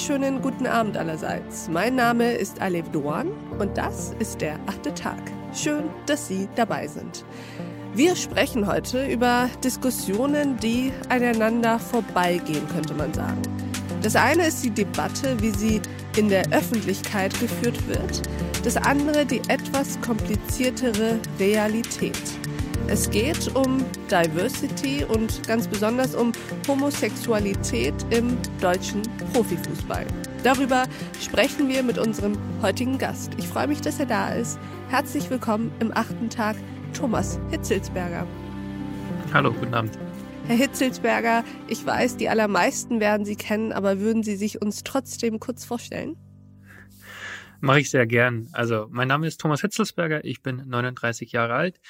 wunderschönen guten Abend allerseits. Mein Name ist Alev Doan und das ist der achte Tag. Schön, dass Sie dabei sind. Wir sprechen heute über Diskussionen, die aneinander vorbeigehen, könnte man sagen. Das eine ist die Debatte, wie sie in der Öffentlichkeit geführt wird. Das andere die etwas kompliziertere Realität. Es geht um Diversity und ganz besonders um Homosexualität im deutschen Profifußball. Darüber sprechen wir mit unserem heutigen Gast. Ich freue mich, dass er da ist. Herzlich willkommen im achten Tag, Thomas Hitzelsberger. Hallo, guten Abend. Herr Hitzelsberger, ich weiß, die allermeisten werden Sie kennen, aber würden Sie sich uns trotzdem kurz vorstellen? Mache ich sehr gern. Also, mein Name ist Thomas Hitzelsberger, ich bin 39 Jahre alt,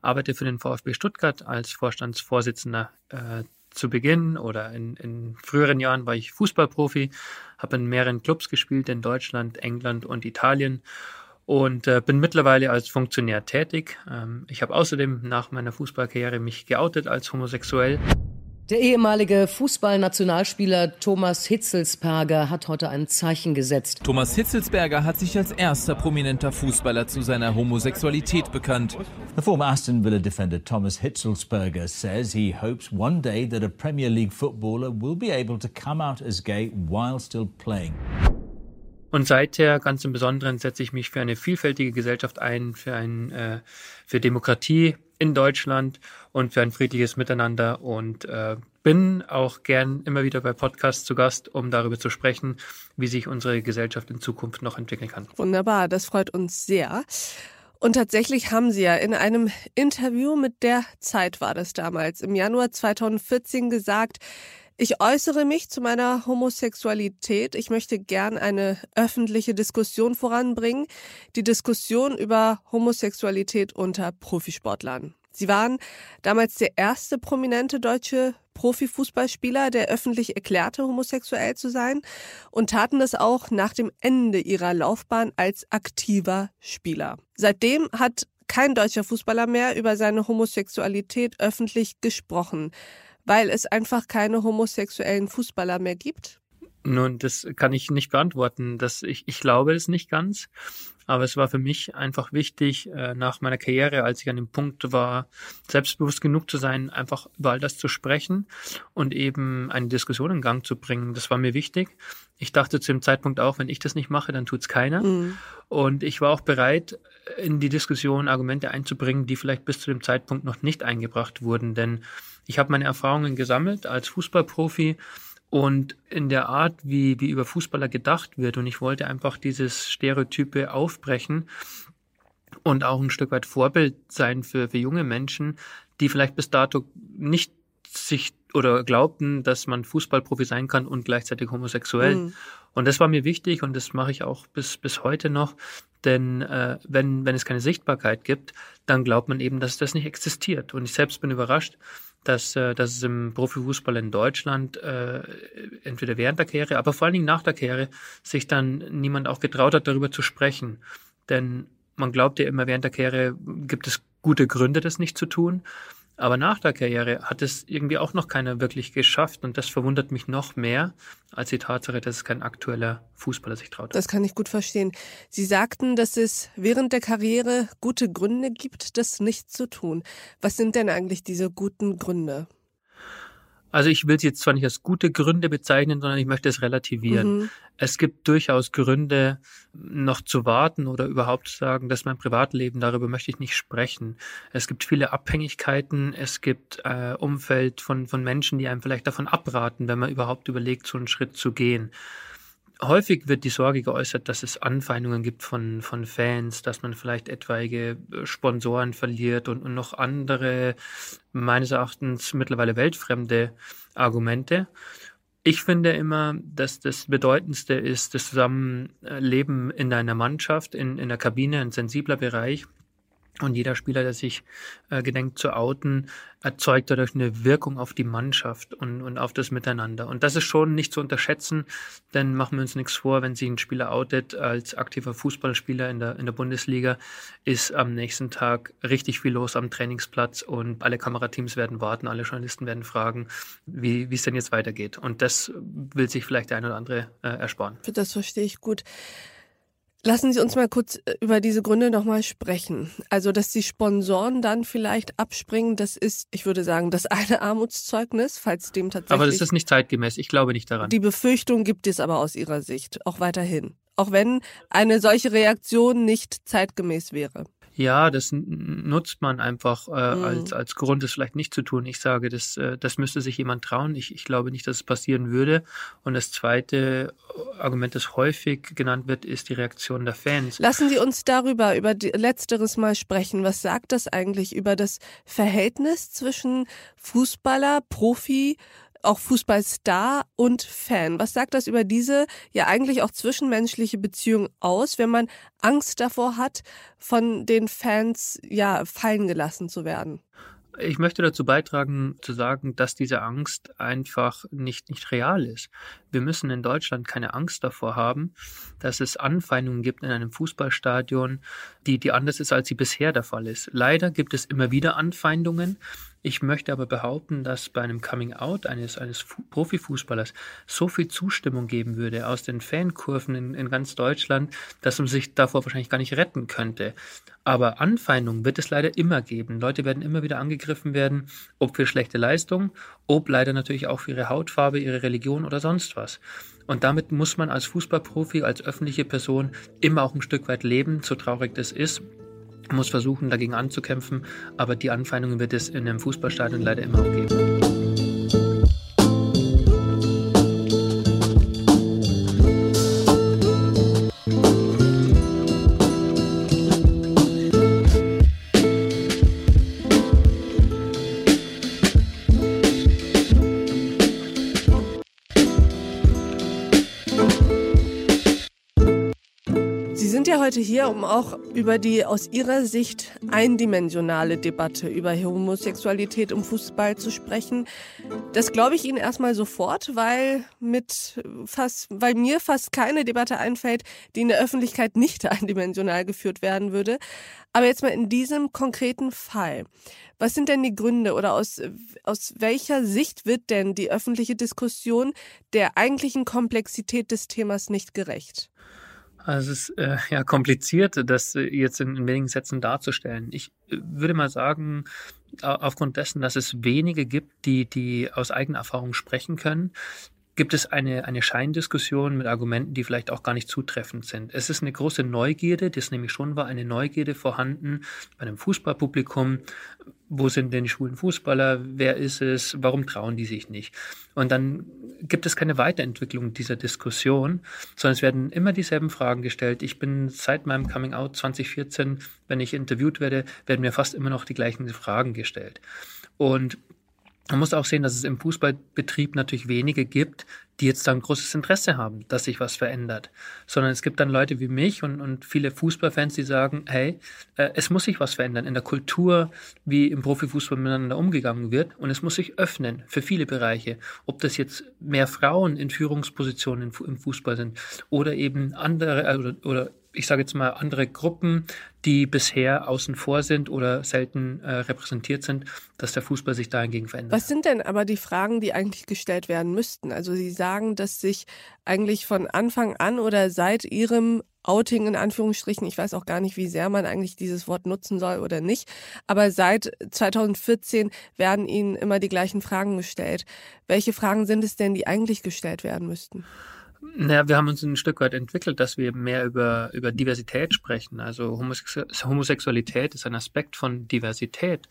arbeite für den VfB Stuttgart als Vorstandsvorsitzender äh, zu Beginn oder in, in früheren Jahren war ich Fußballprofi, habe in mehreren Clubs gespielt in Deutschland, England und Italien und äh, bin mittlerweile als Funktionär tätig. Ähm, ich habe außerdem nach meiner Fußballkarriere mich geoutet als homosexuell. Der ehemalige Fußballnationalspieler Thomas Hitzelsberger hat heute ein Zeichen gesetzt. Thomas Hitzelsberger hat sich als erster prominenter Fußballer zu seiner Homosexualität bekannt. The former Aston Villa defender Thomas Hitzelsberger says he hopes one day that a Premier League footballer will be able to come out as gay while still playing. Und seither ganz im Besonderen setze ich mich für eine vielfältige Gesellschaft ein, für, ein, äh, für Demokratie in Deutschland und für ein friedliches Miteinander und äh, bin auch gern immer wieder bei Podcasts zu Gast, um darüber zu sprechen, wie sich unsere Gesellschaft in Zukunft noch entwickeln kann. Wunderbar, das freut uns sehr. Und tatsächlich haben Sie ja in einem Interview mit der Zeit war das damals im Januar 2014 gesagt, ich äußere mich zu meiner Homosexualität. Ich möchte gern eine öffentliche Diskussion voranbringen. Die Diskussion über Homosexualität unter Profisportlern. Sie waren damals der erste prominente deutsche Profifußballspieler, der öffentlich erklärte, homosexuell zu sein und taten das auch nach dem Ende ihrer Laufbahn als aktiver Spieler. Seitdem hat kein deutscher Fußballer mehr über seine Homosexualität öffentlich gesprochen weil es einfach keine homosexuellen Fußballer mehr gibt? Nun, das kann ich nicht beantworten. Das, ich, ich glaube es nicht ganz. Aber es war für mich einfach wichtig, äh, nach meiner Karriere, als ich an dem Punkt war, selbstbewusst genug zu sein, einfach über all das zu sprechen und eben eine Diskussion in Gang zu bringen. Das war mir wichtig. Ich dachte zu dem Zeitpunkt auch, wenn ich das nicht mache, dann tut's keiner. Mhm. Und ich war auch bereit, in die Diskussion Argumente einzubringen, die vielleicht bis zu dem Zeitpunkt noch nicht eingebracht wurden. Denn ich habe meine Erfahrungen gesammelt als Fußballprofi und in der Art, wie, wie über Fußballer gedacht wird. Und ich wollte einfach dieses Stereotype aufbrechen und auch ein Stück weit Vorbild sein für, für junge Menschen, die vielleicht bis dato nicht sich oder glaubten, dass man Fußballprofi sein kann und gleichzeitig homosexuell. Mhm. Und das war mir wichtig und das mache ich auch bis, bis heute noch. Denn äh, wenn, wenn es keine Sichtbarkeit gibt, dann glaubt man eben, dass das nicht existiert. Und ich selbst bin überrascht, dass, äh, dass es im Profifußball in Deutschland äh, entweder während der Karriere, aber vor allen Dingen nach der Karriere sich dann niemand auch getraut hat, darüber zu sprechen. Denn man glaubt ja immer, während der Karriere gibt es gute Gründe, das nicht zu tun. Aber nach der Karriere hat es irgendwie auch noch keiner wirklich geschafft und das verwundert mich noch mehr als die Tatsache, dass es kein aktueller Fußballer sich traut. Das kann ich gut verstehen. Sie sagten, dass es während der Karriere gute Gründe gibt, das nicht zu tun. Was sind denn eigentlich diese guten Gründe? Also ich will sie jetzt zwar nicht als gute Gründe bezeichnen, sondern ich möchte es relativieren. Mhm. Es gibt durchaus Gründe, noch zu warten oder überhaupt zu sagen, dass mein Privatleben, darüber möchte ich nicht sprechen. Es gibt viele Abhängigkeiten, es gibt äh, Umfeld von, von Menschen, die einem vielleicht davon abraten, wenn man überhaupt überlegt, so einen Schritt zu gehen häufig wird die Sorge geäußert, dass es Anfeindungen gibt von, von Fans, dass man vielleicht etwaige äh, Sponsoren verliert und, und noch andere, meines Erachtens mittlerweile weltfremde Argumente. Ich finde immer, dass das Bedeutendste ist das Zusammenleben in einer Mannschaft, in, in der Kabine, ein sensibler Bereich, Und jeder Spieler, der sich äh, gedenkt zu outen, erzeugt dadurch eine Wirkung auf die Mannschaft und, und auf das Miteinander. Und das ist schon nicht zu unterschätzen, denn machen wir uns nichts vor, wenn sich ein Spieler outet als aktiver Fußballspieler in der, in der Bundesliga, ist am nächsten Tag richtig viel los am Trainingsplatz und alle Kamerateams werden warten, alle Journalisten werden fragen, wie, es denn jetzt weitergeht. Und das will sich vielleicht der eine oder andere äh, ersparen. Das verstehe ich gut. Lassen Sie uns mal kurz äh, über diese Gründe nochmal sprechen. Also, dass die Sponsoren dann vielleicht abspringen, das ist, ich würde sagen, das eine Armutszeugnis, falls dem tatsächlich. Aber das ist nicht zeitgemäß. Ich glaube nicht daran. Die Befürchtung gibt es aber aus Ihrer Sicht auch weiterhin. Auch wenn eine solche Reaktion nicht zeitgemäß wäre. Ja, das nutzt man einfach äh, mhm. als, als Grund, es vielleicht nicht zu tun. Ich sage, das, äh, das müsste sich jemand trauen. Ich, ich glaube nicht, dass es passieren würde. Und das zweite Argument, das häufig genannt wird, ist die Reaktion der Fans. Lassen Sie uns darüber, über die, letzteres mal sprechen. Was sagt das eigentlich über das Verhältnis zwischen Fußballer, Profi, auch Fußballstar und Fan. Was sagt das über diese ja eigentlich auch zwischenmenschliche Beziehung aus, wenn man Angst davor hat, von den Fans ja fallen gelassen zu werden? Ich möchte dazu beitragen, zu sagen, dass diese Angst einfach nicht, nicht real ist. Wir müssen in Deutschland keine Angst davor haben, dass es Anfeindungen gibt in einem Fußballstadion, die, die anders ist, als sie bisher der Fall ist. Leider gibt es immer wieder Anfeindungen, ich möchte aber behaupten, dass bei einem Coming-out eines, eines Profifußballers so viel Zustimmung geben würde aus den Fankurven in, in ganz Deutschland, dass man sich davor wahrscheinlich gar nicht retten könnte. Aber Anfeindungen wird es leider immer geben. Leute werden immer wieder angegriffen werden, ob für schlechte Leistung, ob leider natürlich auch für ihre Hautfarbe, ihre Religion oder sonst was. Und damit muss man als Fußballprofi, als öffentliche Person immer auch ein Stück weit leben, so traurig das ist muss versuchen, dagegen anzukämpfen, aber die Anfeindungen wird es in einem Fußballstadion leider immer auch geben. Heute hier, um auch über die aus Ihrer Sicht eindimensionale Debatte über Homosexualität im Fußball zu sprechen. Das glaube ich Ihnen erstmal sofort, weil mit fast, weil mir fast keine Debatte einfällt, die in der Öffentlichkeit nicht eindimensional geführt werden würde. Aber jetzt mal in diesem konkreten Fall. Was sind denn die Gründe oder aus, aus welcher Sicht wird denn die öffentliche Diskussion der eigentlichen Komplexität des Themas nicht gerecht? Also es ist äh, ja kompliziert, das jetzt in, in wenigen Sätzen darzustellen. Ich äh, würde mal sagen, aufgrund dessen, dass es wenige gibt, die, die aus eigener Erfahrung sprechen können, gibt es eine, eine Scheindiskussion mit Argumenten, die vielleicht auch gar nicht zutreffend sind. Es ist eine große Neugierde, das nämlich schon war, eine Neugierde vorhanden bei einem Fußballpublikum. Wo sind denn die schwulen Fußballer? Wer ist es? Warum trauen die sich nicht? Und dann gibt es keine Weiterentwicklung dieser Diskussion, sondern es werden immer dieselben Fragen gestellt. Ich bin seit meinem Coming Out 2014, wenn ich interviewt werde, werden mir fast immer noch die gleichen Fragen gestellt. Und man muss auch sehen, dass es im Fußballbetrieb natürlich wenige gibt, die jetzt dann großes Interesse haben, dass sich was verändert. Sondern es gibt dann Leute wie mich und, und viele Fußballfans, die sagen, hey, äh, es muss sich was verändern in der Kultur, wie im Profifußball miteinander umgegangen wird. Und es muss sich öffnen für viele Bereiche. Ob das jetzt mehr Frauen in Führungspositionen im Fußball sind oder eben andere äh, oder, oder ich sage jetzt mal, andere Gruppen, die bisher außen vor sind oder selten äh, repräsentiert sind, dass der Fußball sich dahingegen verändert. Was sind denn aber die Fragen, die eigentlich gestellt werden müssten? Also Sie sagen, dass sich eigentlich von Anfang an oder seit Ihrem Outing in Anführungsstrichen, ich weiß auch gar nicht, wie sehr man eigentlich dieses Wort nutzen soll oder nicht, aber seit 2014 werden Ihnen immer die gleichen Fragen gestellt. Welche Fragen sind es denn, die eigentlich gestellt werden müssten? Naja, wir haben uns ein Stück weit entwickelt, dass wir mehr über, über Diversität sprechen. Also Homosexualität ist ein Aspekt von Diversität.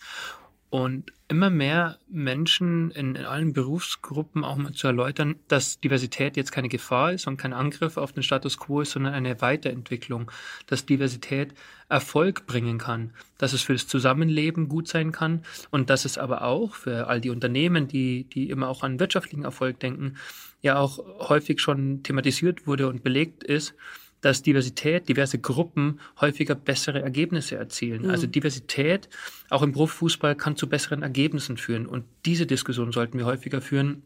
Und immer mehr Menschen in, in, allen Berufsgruppen auch mal zu erläutern, dass Diversität jetzt keine Gefahr ist und kein Angriff auf den Status quo ist, sondern eine Weiterentwicklung, dass Diversität Erfolg bringen kann, dass es für das Zusammenleben gut sein kann und dass es aber auch für all die Unternehmen, die, die immer auch an wirtschaftlichen Erfolg denken, ja auch häufig schon thematisiert wurde und belegt ist, dass Diversität, diverse Gruppen häufiger bessere Ergebnisse erzielen. Mhm. Also Diversität auch im Profifußball kann zu besseren Ergebnissen führen. Und diese Diskussion sollten wir häufiger führen,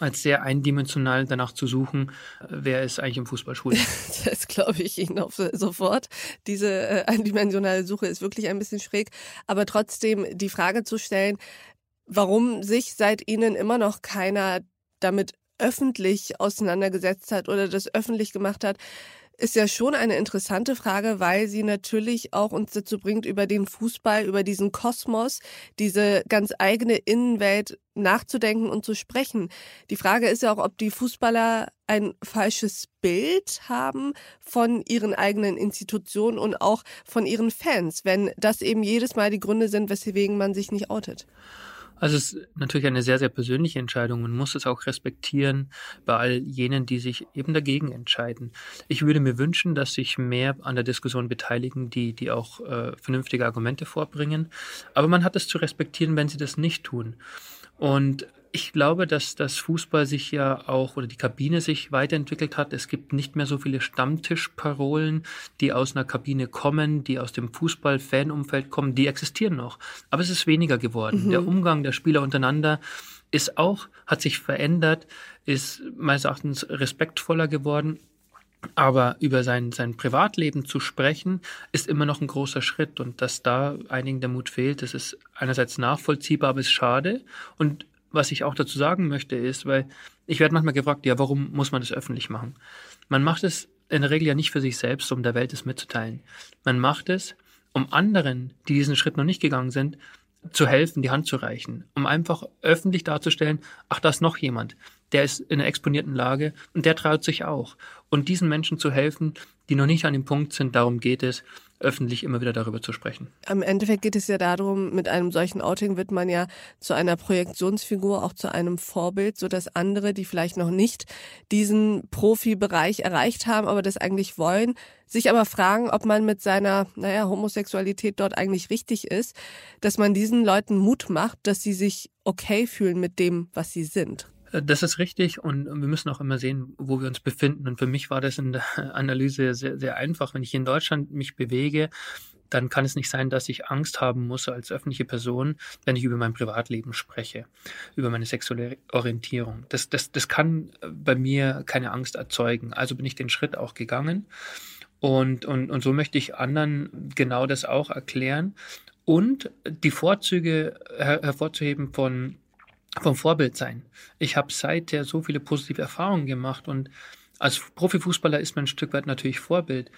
als sehr eindimensional danach zu suchen, wer ist eigentlich im Fußball schwul. Das glaube ich Ihnen auch sofort. Diese äh, eindimensionale Suche ist wirklich ein bisschen schräg. Aber trotzdem die Frage zu stellen, warum sich seit Ihnen immer noch keiner damit öffentlich auseinandergesetzt hat oder das öffentlich gemacht hat, ist ja schon eine interessante Frage, weil sie natürlich auch uns dazu bringt, über den Fußball, über diesen Kosmos, diese ganz eigene Innenwelt nachzudenken und zu sprechen. Die Frage ist ja auch, ob die Fußballer ein falsches Bild haben von ihren eigenen Institutionen und auch von ihren Fans, wenn das eben jedes Mal die Gründe sind, weswegen man sich nicht outet. Also es ist natürlich eine sehr, sehr persönliche Entscheidung. Man muss es auch respektieren bei all jenen, die sich eben dagegen entscheiden. Ich würde mir wünschen, dass sich mehr an der Diskussion beteiligen, die, die auch äh, vernünftige Argumente vorbringen. Aber man hat es zu respektieren, wenn sie das nicht tun. Und ich glaube, dass das Fußball sich ja auch oder die Kabine sich weiterentwickelt hat. Es gibt nicht mehr so viele Stammtischparolen, die aus einer Kabine kommen, die aus dem Fußball-Fanumfeld kommen. Die existieren noch. Aber es ist weniger geworden. Mhm. Der Umgang der Spieler untereinander ist auch, hat sich verändert, ist meines Erachtens respektvoller geworden. Aber über sein, sein Privatleben zu sprechen, ist immer noch ein großer Schritt. Und dass da einigen der Mut fehlt, das ist einerseits nachvollziehbar, aber ist schade. Und was ich auch dazu sagen möchte, ist, weil ich werde manchmal gefragt, ja, warum muss man das öffentlich machen? Man macht es in der Regel ja nicht für sich selbst, um der Welt es mitzuteilen. Man macht es, um anderen, die diesen Schritt noch nicht gegangen sind, zu helfen, die Hand zu reichen, um einfach öffentlich darzustellen, ach, da ist noch jemand, der ist in einer exponierten Lage und der traut sich auch. Und diesen Menschen zu helfen, die noch nicht an dem Punkt sind, darum geht es, öffentlich immer wieder darüber zu sprechen. Am Endeffekt geht es ja darum, mit einem solchen Outing wird man ja zu einer Projektionsfigur, auch zu einem Vorbild, so dass andere, die vielleicht noch nicht diesen Profibereich erreicht haben, aber das eigentlich wollen, sich aber fragen, ob man mit seiner, naja, Homosexualität dort eigentlich richtig ist, dass man diesen Leuten Mut macht, dass sie sich okay fühlen mit dem, was sie sind. Äh, das ist richtig und wir müssen auch immer sehen, wo wir uns befinden. Und für mich war das in der Analyse sehr, sehr einfach. Wenn ich in Deutschland mich bewege, dann kann es nicht sein, dass ich Angst haben muss als öffentliche Person, wenn ich über mein Privatleben spreche, über meine sexuelle Orientierung. Das, das, das kann bei mir keine Angst erzeugen. Also bin ich den Schritt auch gegangen. Und, und, und so möchte ich anderen genau das auch erklären und die Vorzüge her hervorzuheben von vom Vorbild sein. Ich habe seither so viele positive Erfahrungen gemacht und als Profifußballer ist man ein Stück weit natürlich Vorbild.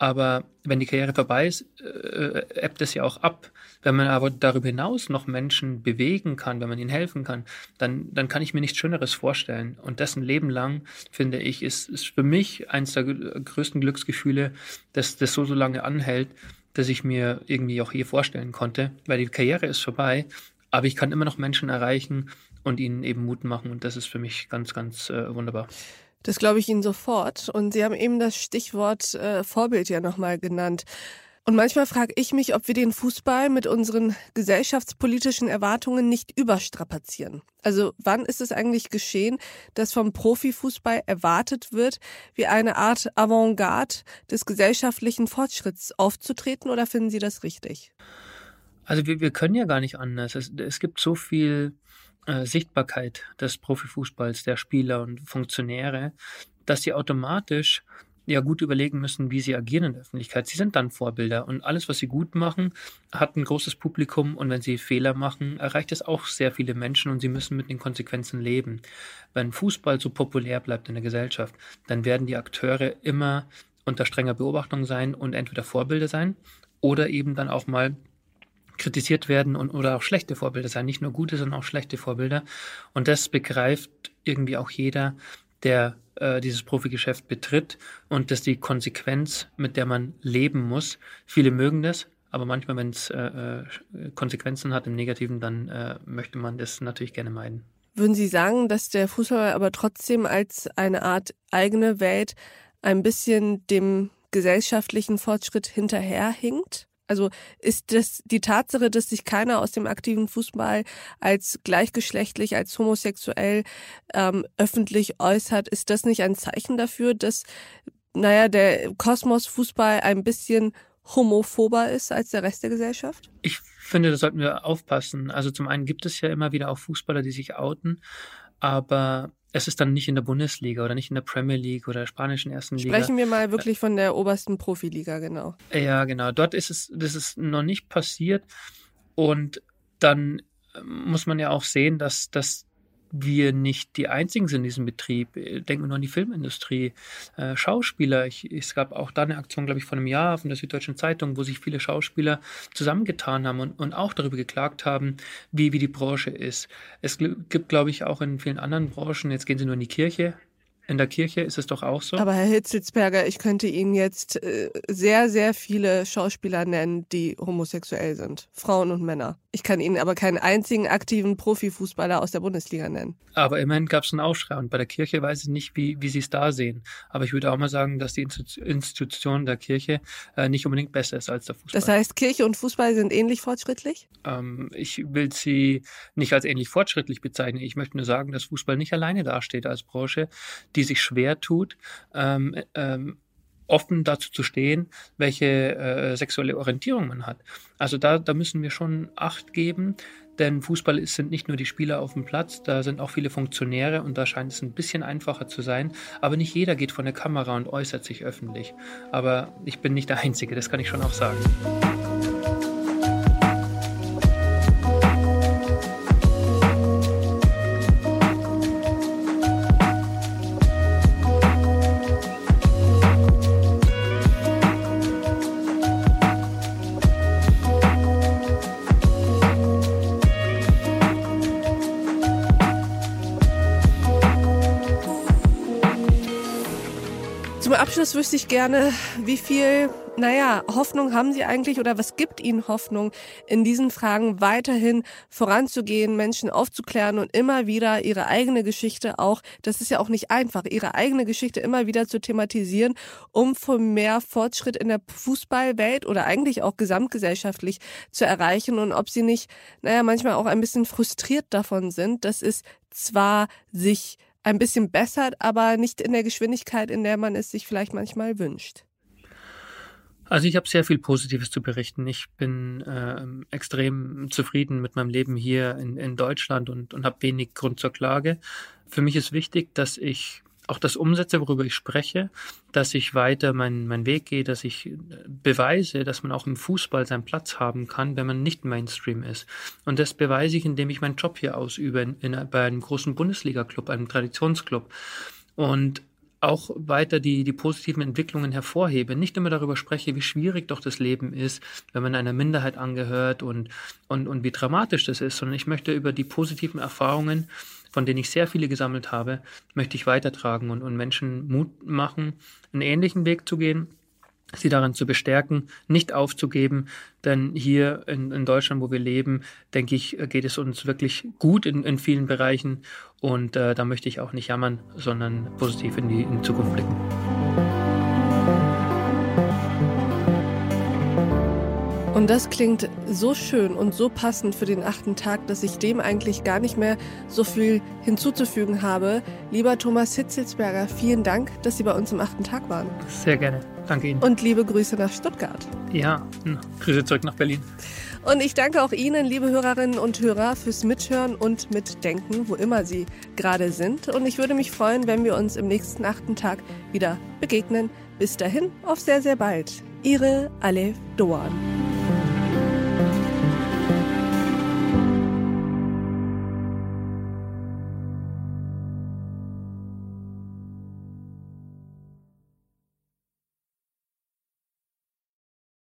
Aber wenn die Karriere vorbei ist, äh, ebbt es ja auch ab. Wenn man aber darüber hinaus noch Menschen bewegen kann, wenn man ihnen helfen kann, dann, dann kann ich mir nichts Schöneres vorstellen. Und das ein Leben lang, finde ich, ist, ist für mich eines der größten Glücksgefühle, dass das so, so lange anhält, dass ich mir irgendwie auch hier vorstellen konnte, weil die Karriere ist vorbei, aber ich kann immer noch Menschen erreichen und ihnen eben Mut machen und das ist für mich ganz, ganz äh, wunderbar. Das glaube ich Ihnen sofort. Und Sie haben eben das Stichwort äh, Vorbild ja nochmal genannt. Und manchmal frage ich mich, ob wir den Fußball mit unseren gesellschaftspolitischen Erwartungen nicht überstrapazieren. Also wann ist es eigentlich geschehen, dass vom Profifußball erwartet wird, wie eine Art Avantgarde des gesellschaftlichen Fortschritts aufzutreten oder finden Sie das richtig? Also wir, wir können ja gar nicht anders. Es, es gibt so viel äh, Sichtbarkeit des Profifußballs, der Spieler und Funktionäre, dass sie automatisch ja gut überlegen müssen, wie sie agieren in der Öffentlichkeit. Sie sind dann Vorbilder und alles, was sie gut machen, hat ein großes Publikum und wenn sie Fehler machen, erreicht es auch sehr viele Menschen und sie müssen mit den Konsequenzen leben. Wenn Fußball so populär bleibt in der Gesellschaft, dann werden die Akteure immer unter strenger Beobachtung sein und entweder Vorbilder sein oder eben dann auch mal kritisiert werden und oder auch schlechte Vorbilder sein, nicht nur gute, sondern auch schlechte Vorbilder. Und das begreift irgendwie auch jeder, der äh, dieses Profigeschäft betritt und das ist die Konsequenz, mit der man leben muss. Viele mögen das, aber manchmal, wenn es äh, äh, Konsequenzen hat im Negativen, dann äh, möchte man das natürlich gerne meiden. Würden Sie sagen, dass der Fußball aber trotzdem als eine Art eigene Welt ein bisschen dem gesellschaftlichen Fortschritt hinterherhinkt? Also ist das die Tatsache, dass sich keiner aus dem aktiven Fußball als gleichgeschlechtlich, als homosexuell ähm, öffentlich äußert, ist das nicht ein Zeichen dafür, dass naja, der Kosmos Fußball ein bisschen homophober ist als der Rest der Gesellschaft? Ich finde, da sollten wir aufpassen. Also zum einen gibt es ja immer wieder auch Fußballer, die sich outen, aber es ist dann nicht in der Bundesliga oder nicht in der Premier League oder der spanischen ersten Liga. Sprechen wir mal wirklich von der obersten Profiliga, genau. Ja, genau. Dort ist es, das ist noch nicht passiert. Und dann muss man ja auch sehen, dass, dass wir nicht die einzigen sind in diesem Betrieb. Denken wir nur an die Filmindustrie. Äh, Schauspieler, ich, es gab auch da eine Aktion, glaube ich, vor einem Jahr von der Süddeutschen Zeitung, wo sich viele Schauspieler zusammengetan haben und, und auch darüber geklagt haben, wie, wie die Branche ist. Es gibt, glaube ich, auch in vielen anderen Branchen, jetzt gehen sie nur in die Kirche, in der Kirche ist es doch auch so. Aber Herr Hitzelsberger, ich könnte Ihnen jetzt äh, sehr, sehr viele Schauspieler nennen, die homosexuell sind. Frauen und Männer. Ich kann Ihnen aber keinen einzigen aktiven Profifußballer aus der Bundesliga nennen. Aber immerhin gab es einen Aufschrei. Und bei der Kirche weiß ich nicht, wie, wie Sie es da sehen. Aber ich würde auch mal sagen, dass die Institution der Kirche äh, nicht unbedingt besser ist als der Fußball. Das heißt, Kirche und Fußball sind ähnlich fortschrittlich? Ähm, ich will sie nicht als ähnlich fortschrittlich bezeichnen. Ich möchte nur sagen, dass Fußball nicht alleine dasteht als Branche, die sich schwer tut. Ähm, ähm, offen dazu zu stehen, welche äh, sexuelle Orientierung man hat. Also da, da müssen wir schon Acht geben, denn Fußball ist, sind nicht nur die Spieler auf dem Platz, da sind auch viele Funktionäre und da scheint es ein bisschen einfacher zu sein. Aber nicht jeder geht vor eine Kamera und äußert sich öffentlich. Aber ich bin nicht der Einzige, das kann ich schon auch sagen. Abschluss wüsste ich gerne, wie viel, naja, Hoffnung haben Sie eigentlich oder was gibt Ihnen Hoffnung, in diesen Fragen weiterhin voranzugehen, Menschen aufzuklären und immer wieder Ihre eigene Geschichte auch, das ist ja auch nicht einfach, Ihre eigene Geschichte immer wieder zu thematisieren, um für mehr Fortschritt in der Fußballwelt oder eigentlich auch gesamtgesellschaftlich zu erreichen? Und ob Sie nicht, naja, manchmal auch ein bisschen frustriert davon sind, dass es zwar sich ein bisschen bessert, aber nicht in der Geschwindigkeit, in der man es sich vielleicht manchmal wünscht. Also ich habe sehr viel Positives zu berichten. Ich bin äh, extrem zufrieden mit meinem Leben hier in, in Deutschland und, und habe wenig Grund zur Klage. Für mich ist wichtig, dass ich auch das umsetze, worüber ich spreche, dass ich weiter meinen mein Weg gehe, dass ich äh, beweise, dass man auch im Fußball seinen Platz haben kann, wenn man nicht Mainstream ist. Und das beweise ich, indem ich meinen Job hier ausübe, in, in, bei einem großen Bundesliga-Club, einem Traditionsclub. Und auch weiter die, die positiven Entwicklungen hervorhebe, nicht immer darüber spreche, wie schwierig doch das Leben ist, wenn man einer Minderheit angehört und, und, und wie dramatisch das ist, sondern ich möchte über die positiven Erfahrungen von denen ich sehr viele gesammelt habe, möchte ich weitertragen und, und Menschen Mut machen, einen ähnlichen Weg zu gehen, sie darin zu bestärken, nicht aufzugeben, denn hier in, in, Deutschland, wo wir leben, denke ich, geht es uns wirklich gut in, in vielen Bereichen und äh, da möchte ich auch nicht jammern, sondern positiv in die, in die Zukunft blicken. Und das klingt so schön und so passend für den achten Tag, dass ich dem eigentlich gar nicht mehr so viel hinzuzufügen habe. Lieber Thomas Hitzelsberger, vielen Dank, dass Sie bei uns im achten Tag waren. Sehr gerne. Danke Ihnen. Und liebe Grüße nach Stuttgart. Ja, Grüße zurück nach Berlin. Und ich danke auch Ihnen, liebe Hörerinnen und Hörer, fürs Mithören und Mitdenken, wo immer Sie gerade sind. Und ich würde mich freuen, wenn wir uns im nächsten achten Tag wieder begegnen. Bis dahin, auf sehr, sehr bald. Ihre Alef Doan.